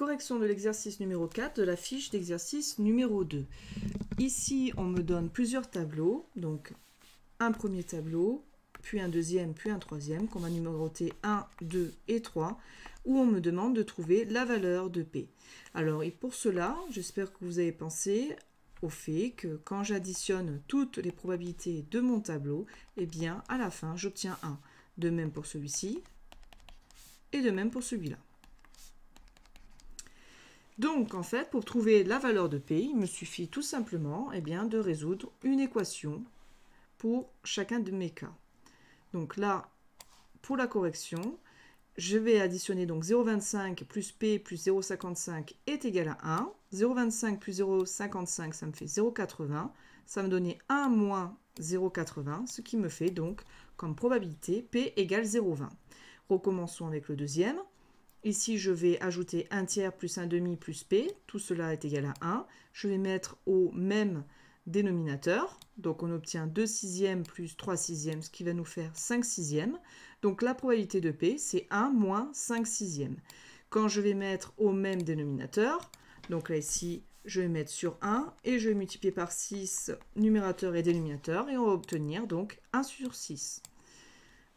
correction de l'exercice numéro 4 de la fiche d'exercice numéro 2. Ici, on me donne plusieurs tableaux, donc un premier tableau, puis un deuxième, puis un troisième, qu'on va numéroter 1, 2 et 3, où on me demande de trouver la valeur de P. Alors, et pour cela, j'espère que vous avez pensé au fait que quand j'additionne toutes les probabilités de mon tableau, eh bien, à la fin, j'obtiens 1. De même pour celui-ci, et de même pour celui-là. Donc, en fait, pour trouver la valeur de P, il me suffit tout simplement eh bien, de résoudre une équation pour chacun de mes cas. Donc là, pour la correction, je vais additionner donc 0,25 plus P plus 0,55 est égal à 1. 0,25 plus 0,55, ça me fait 0,80. Ça me donnait 1 moins 0,80, ce qui me fait donc comme probabilité P égale 0,20. Recommençons avec le deuxième. Ici, je vais ajouter 1 tiers plus 1 demi plus P. Tout cela est égal à 1. Je vais mettre au même dénominateur. Donc on obtient 2 sixièmes plus 3 sixièmes, ce qui va nous faire 5 sixièmes. Donc la probabilité de P, c'est 1 moins 5 sixièmes. Quand je vais mettre au même dénominateur, donc là ici, je vais mettre sur 1 et je vais multiplier par 6 numérateur et dénominateur et on va obtenir donc 1 sur 6.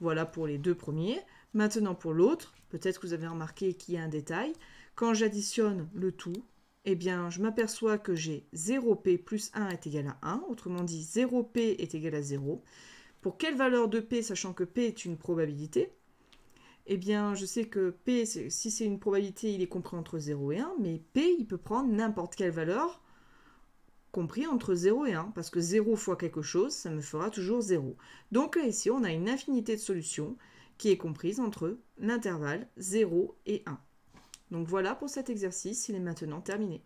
Voilà pour les deux premiers. Maintenant pour l'autre, peut-être que vous avez remarqué qu'il y a un détail. Quand j'additionne le tout, eh bien, je m'aperçois que j'ai 0p plus 1 est égal à 1, autrement dit 0p est égal à 0. Pour quelle valeur de p, sachant que p est une probabilité Eh bien, je sais que p, si c'est une probabilité, il est compris entre 0 et 1, mais p, il peut prendre n'importe quelle valeur compris entre 0 et 1, parce que 0 fois quelque chose, ça me fera toujours 0. Donc là, ici, on a une infinité de solutions qui est comprise entre l'intervalle 0 et 1. Donc voilà pour cet exercice, il est maintenant terminé.